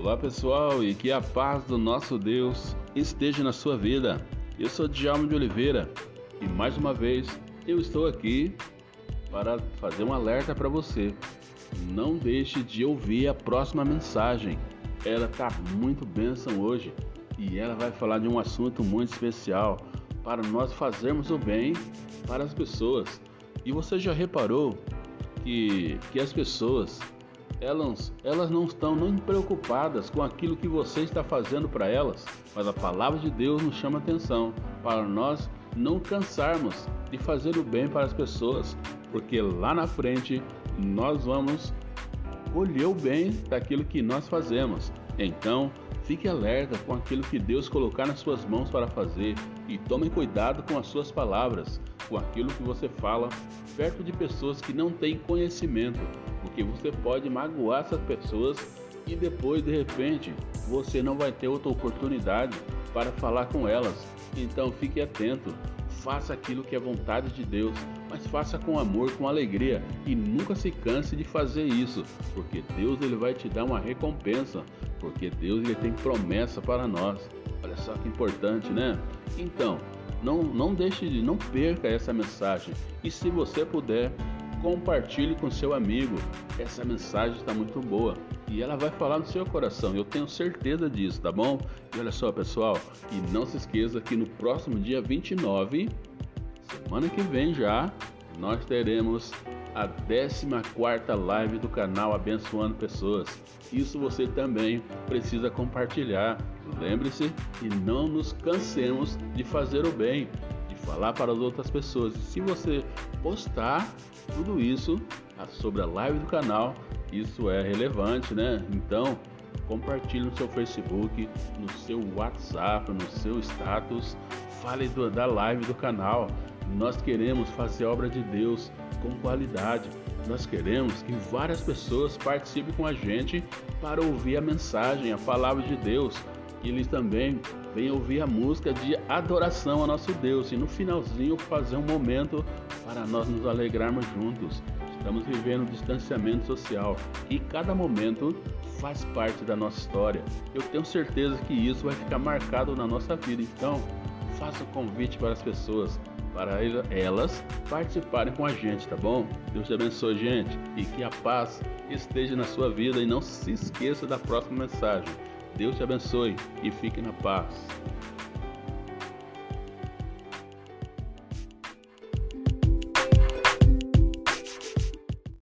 Olá pessoal e que a paz do nosso Deus esteja na sua vida. Eu sou Djalma de Oliveira e mais uma vez eu estou aqui para fazer um alerta para você. Não deixe de ouvir a próxima mensagem. Ela está muito bênção hoje e ela vai falar de um assunto muito especial para nós fazermos o bem para as pessoas. E você já reparou que, que as pessoas elas, elas não estão nem preocupadas com aquilo que você está fazendo para elas, mas a palavra de Deus nos chama atenção para nós não cansarmos de fazer o bem para as pessoas, porque lá na frente nós vamos colher o bem daquilo que nós fazemos. Então, fique alerta com aquilo que Deus colocar nas suas mãos para fazer e tome cuidado com as suas palavras, com aquilo que você fala perto de pessoas que não têm conhecimento, porque você pode magoar essas pessoas e depois de repente você não vai ter outra oportunidade para falar com elas. Então fique atento, faça aquilo que é vontade de Deus, mas faça com amor, com alegria e nunca se canse de fazer isso, porque Deus ele vai te dar uma recompensa, porque Deus ele tem promessa para nós. Olha só que importante, né? Então, não, não deixe de, não perca essa mensagem. E se você puder, compartilhe com seu amigo. Essa mensagem está muito boa e ela vai falar no seu coração. Eu tenho certeza disso, tá bom? E olha só, pessoal, e não se esqueça que no próximo dia 29, semana que vem já, nós teremos a 14 live do canal Abençoando Pessoas. Isso você também precisa compartilhar. Lembre-se e não nos cansemos de fazer o bem, de falar para as outras pessoas. E se você postar tudo isso sobre a live do canal, isso é relevante, né? Então, compartilhe no seu Facebook, no seu WhatsApp, no seu status, fale do, da live do canal. Nós queremos fazer obra de Deus com qualidade. Nós queremos que várias pessoas participem com a gente para ouvir a mensagem, a palavra de Deus. Que eles também venham ouvir a música de adoração a nosso Deus e no finalzinho fazer um momento para nós nos alegrarmos juntos. Estamos vivendo um distanciamento social e cada momento faz parte da nossa história. Eu tenho certeza que isso vai ficar marcado na nossa vida. Então, faça o um convite para as pessoas para elas participarem com a gente, tá bom? Deus te abençoe, gente, e que a paz esteja na sua vida e não se esqueça da próxima mensagem. Deus te abençoe e fique na paz.